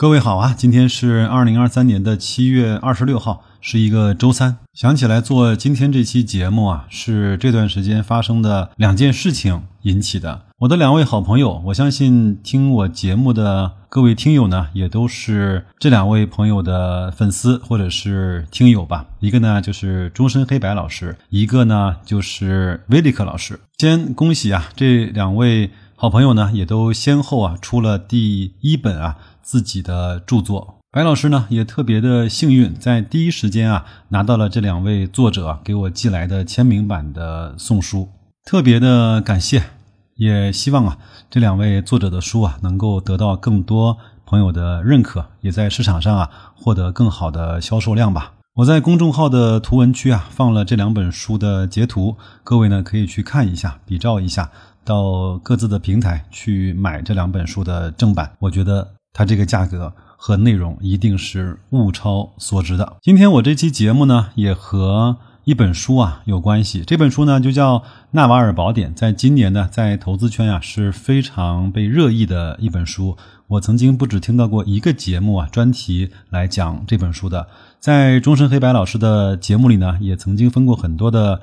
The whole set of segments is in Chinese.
各位好啊，今天是二零二三年的七月二十六号，是一个周三。想起来做今天这期节目啊，是这段时间发生的两件事情引起的。我的两位好朋友，我相信听我节目的各位听友呢，也都是这两位朋友的粉丝或者是听友吧。一个呢就是终身黑白老师，一个呢就是威利克老师。先恭喜啊，这两位好朋友呢，也都先后啊出了第一本啊。自己的著作，白老师呢也特别的幸运，在第一时间啊拿到了这两位作者给我寄来的签名版的送书，特别的感谢，也希望啊这两位作者的书啊能够得到更多朋友的认可，也在市场上啊获得更好的销售量吧。我在公众号的图文区啊放了这两本书的截图，各位呢可以去看一下，比照一下，到各自的平台去买这两本书的正版，我觉得。它这个价格和内容一定是物超所值的。今天我这期节目呢，也和一本书啊有关系。这本书呢就叫《纳瓦尔宝典》，在今年呢，在投资圈啊是非常被热议的一本书。我曾经不止听到过一个节目啊专题来讲这本书的，在终身黑白老师的节目里呢，也曾经分过很多的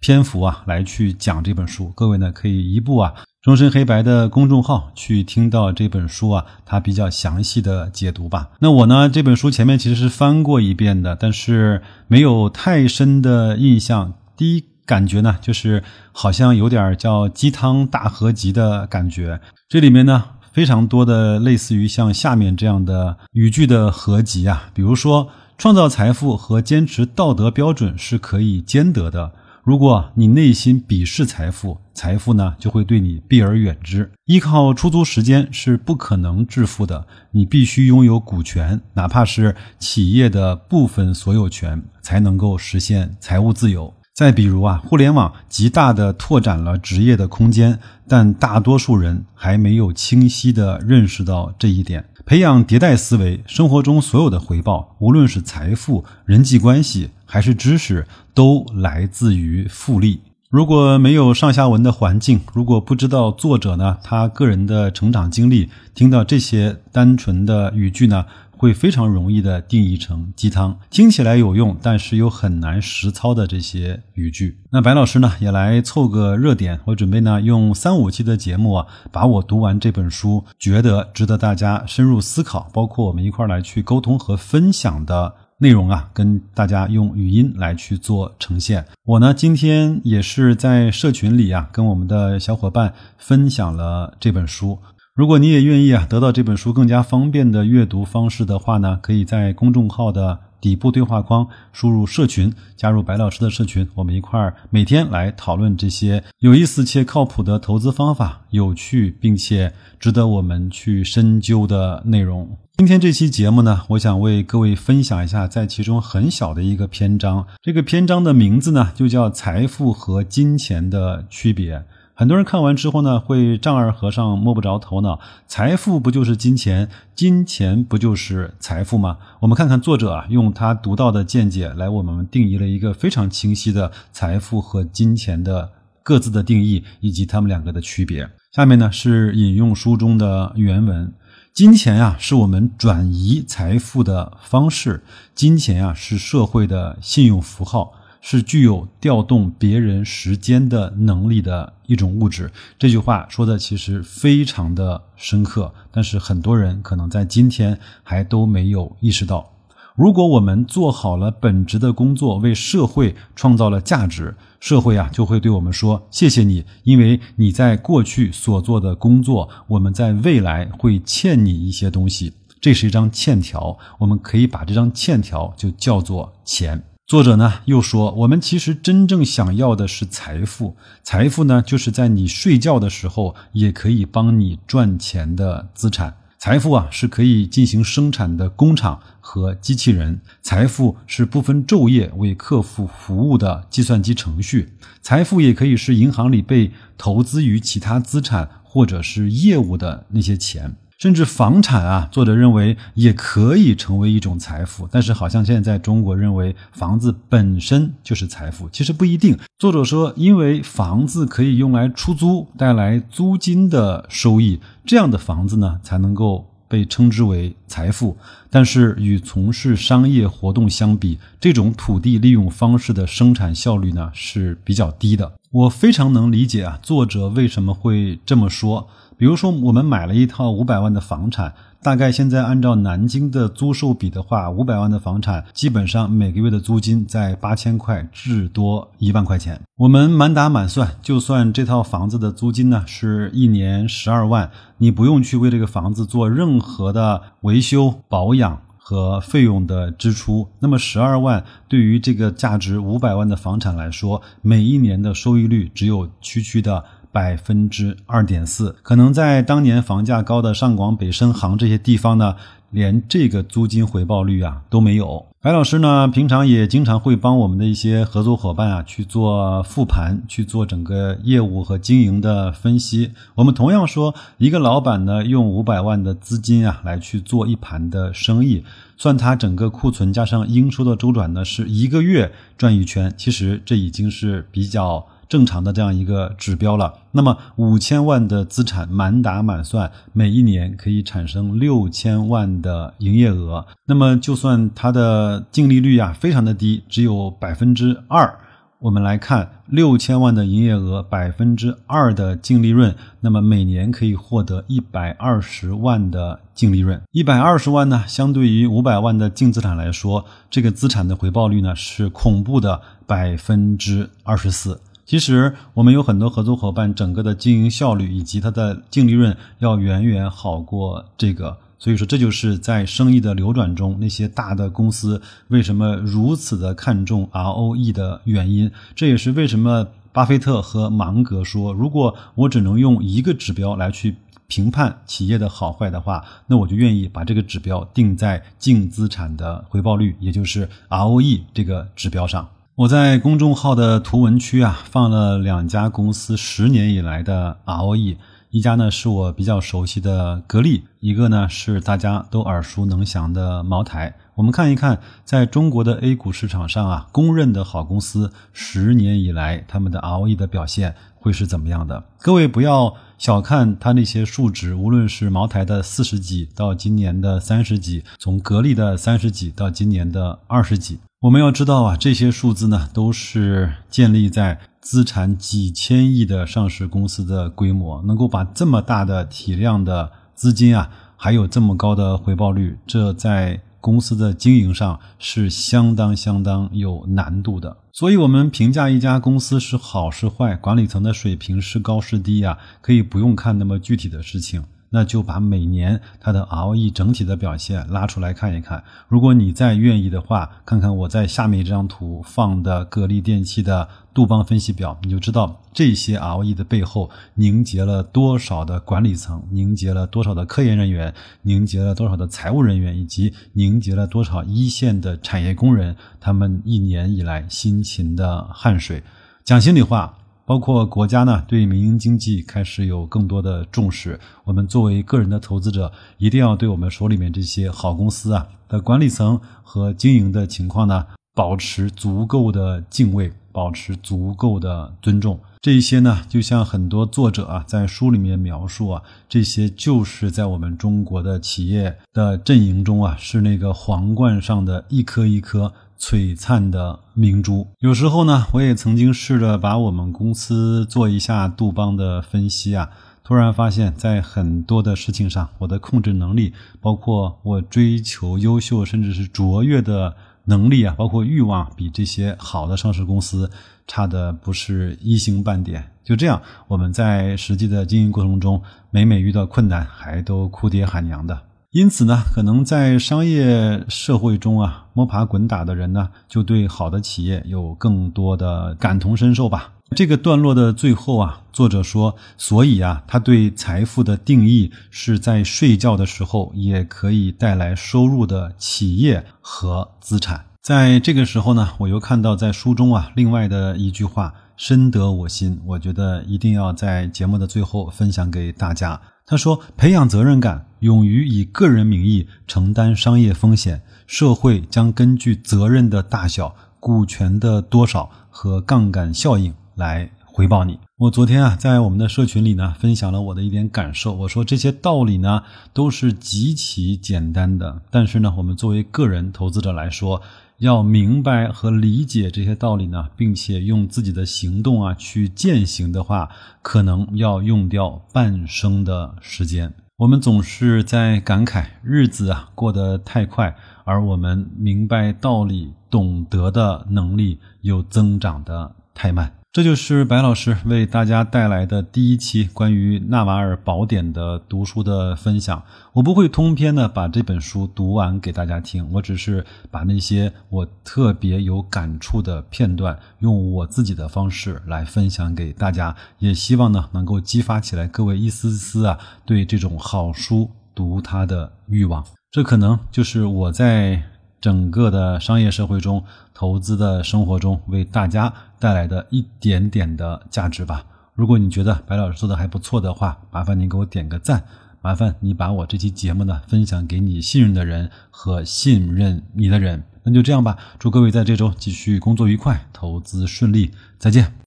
篇幅啊来去讲这本书。各位呢可以一步啊。终身黑白的公众号去听到这本书啊，它比较详细的解读吧。那我呢，这本书前面其实是翻过一遍的，但是没有太深的印象。第一感觉呢，就是好像有点叫鸡汤大合集的感觉。这里面呢，非常多的类似于像下面这样的语句的合集啊，比如说创造财富和坚持道德标准是可以兼得的。如果你内心鄙视财富，财富呢就会对你避而远之。依靠出租时间是不可能致富的，你必须拥有股权，哪怕是企业的部分所有权，才能够实现财务自由。再比如啊，互联网极大的拓展了职业的空间，但大多数人还没有清晰的认识到这一点。培养迭代思维，生活中所有的回报，无论是财富、人际关系还是知识，都来自于复利。如果没有上下文的环境，如果不知道作者呢他个人的成长经历，听到这些单纯的语句呢？会非常容易的定义成鸡汤，听起来有用，但是又很难实操的这些语句。那白老师呢，也来凑个热点。我准备呢，用三五期的节目啊，把我读完这本书，觉得值得大家深入思考，包括我们一块儿来去沟通和分享的内容啊，跟大家用语音来去做呈现。我呢，今天也是在社群里啊，跟我们的小伙伴分享了这本书。如果你也愿意啊，得到这本书更加方便的阅读方式的话呢，可以在公众号的底部对话框输入“社群”，加入白老师的社群，我们一块儿每天来讨论这些有意思且靠谱的投资方法，有趣并且值得我们去深究的内容。今天这期节目呢，我想为各位分享一下在其中很小的一个篇章，这个篇章的名字呢，就叫“财富和金钱的区别”。很多人看完之后呢，会丈二和尚摸不着头脑。财富不就是金钱？金钱不就是财富吗？我们看看作者啊，用他独到的见解来，我们定义了一个非常清晰的财富和金钱的各自的定义，以及他们两个的区别。下面呢是引用书中的原文：金钱呀，是我们转移财富的方式；金钱呀，是社会的信用符号。是具有调动别人时间的能力的一种物质。这句话说的其实非常的深刻，但是很多人可能在今天还都没有意识到。如果我们做好了本职的工作，为社会创造了价值，社会啊就会对我们说：“谢谢你，因为你在过去所做的工作，我们在未来会欠你一些东西。”这是一张欠条，我们可以把这张欠条就叫做钱。作者呢又说，我们其实真正想要的是财富，财富呢就是在你睡觉的时候也可以帮你赚钱的资产。财富啊是可以进行生产的工厂和机器人，财富是不分昼夜为客户服务的计算机程序，财富也可以是银行里被投资于其他资产或者是业务的那些钱。甚至房产啊，作者认为也可以成为一种财富，但是好像现在中国认为房子本身就是财富，其实不一定。作者说，因为房子可以用来出租，带来租金的收益，这样的房子呢才能够被称之为财富，但是与从事商业活动相比，这种土地利用方式的生产效率呢是比较低的。我非常能理解啊，作者为什么会这么说。比如说，我们买了一套五百万的房产，大概现在按照南京的租售比的话，五百万的房产基本上每个月的租金在八千块至多一万块钱。我们满打满算，就算这套房子的租金呢是一年十二万，你不用去为这个房子做任何的维修保养和费用的支出，那么十二万对于这个价值五百万的房产来说，每一年的收益率只有区区的。百分之二点四，可能在当年房价高的上广、北深、杭这些地方呢，连这个租金回报率啊都没有。白老师呢，平常也经常会帮我们的一些合作伙伴啊去做复盘，去做整个业务和经营的分析。我们同样说，一个老板呢，用五百万的资金啊来去做一盘的生意，算他整个库存加上应收的周转呢，是一个月转一圈。其实这已经是比较。正常的这样一个指标了，那么五千万的资产满打满算，每一年可以产生六千万的营业额，那么就算它的净利率啊非常的低，只有百分之二，我们来看六千万的营业额，百分之二的净利润，那么每年可以获得一百二十万的净利润，一百二十万呢，相对于五百万的净资产来说，这个资产的回报率呢是恐怖的百分之二十四。其实我们有很多合作伙伴，整个的经营效率以及它的净利润要远远好过这个，所以说这就是在生意的流转中，那些大的公司为什么如此的看重 ROE 的原因。这也是为什么巴菲特和芒格说，如果我只能用一个指标来去评判企业的好坏的话，那我就愿意把这个指标定在净资产的回报率，也就是 ROE 这个指标上。我在公众号的图文区啊放了两家公司十年以来的 ROE，一家呢是我比较熟悉的格力，一个呢是大家都耳熟能详的茅台。我们看一看，在中国的 A 股市场上啊，公认的好公司十年以来他们的 ROE 的表现会是怎么样的？各位不要小看它那些数值，无论是茅台的四十几到今年的三十几，从格力的三十几到今年的二十几。我们要知道啊，这些数字呢，都是建立在资产几千亿的上市公司的规模，能够把这么大的体量的资金啊，还有这么高的回报率，这在公司的经营上是相当相当有难度的。所以，我们评价一家公司是好是坏，管理层的水平是高是低啊，可以不用看那么具体的事情。那就把每年它的 ROE 整体的表现拉出来看一看。如果你再愿意的话，看看我在下面这张图放的格力电器的杜邦分析表，你就知道这些 ROE 的背后凝结了多少的管理层，凝结了多少的科研人员，凝结了多少的财务人员，以及凝结了多少一线的产业工人，他们一年以来辛勤的汗水。讲心里话。包括国家呢，对民营经济开始有更多的重视。我们作为个人的投资者，一定要对我们手里面这些好公司啊的管理层和经营的情况呢，保持足够的敬畏，保持足够的尊重。这一些呢，就像很多作者啊在书里面描述啊，这些就是在我们中国的企业的阵营中啊，是那个皇冠上的一颗一颗。璀璨的明珠。有时候呢，我也曾经试着把我们公司做一下杜邦的分析啊，突然发现，在很多的事情上，我的控制能力，包括我追求优秀甚至是卓越的能力啊，包括欲望，比这些好的上市公司差的不是一星半点。就这样，我们在实际的经营过程中，每每遇到困难，还都哭爹喊娘的。因此呢，可能在商业社会中啊，摸爬滚打的人呢，就对好的企业有更多的感同身受吧。这个段落的最后啊，作者说，所以啊，他对财富的定义是在睡觉的时候也可以带来收入的企业和资产。在这个时候呢，我又看到在书中啊，另外的一句话深得我心，我觉得一定要在节目的最后分享给大家。他说：“培养责任感，勇于以个人名义承担商业风险，社会将根据责任的大小、股权的多少和杠杆效应来回报你。”我昨天啊，在我们的社群里呢，分享了我的一点感受。我说这些道理呢，都是极其简单的，但是呢，我们作为个人投资者来说，要明白和理解这些道理呢，并且用自己的行动啊去践行的话，可能要用掉半生的时间。我们总是在感慨日子啊过得太快，而我们明白道理、懂得的能力又增长的太慢。这就是白老师为大家带来的第一期关于《纳瓦尔宝典》的读书的分享。我不会通篇的把这本书读完给大家听，我只是把那些我特别有感触的片段，用我自己的方式来分享给大家，也希望呢能够激发起来各位一丝丝啊对这种好书读它的欲望。这可能就是我在。整个的商业社会中，投资的生活中，为大家带来的一点点的价值吧。如果你觉得白老师做的还不错的话，麻烦您给我点个赞，麻烦你把我这期节目呢分享给你信任的人和信任你的人。那就这样吧，祝各位在这周继续工作愉快，投资顺利，再见。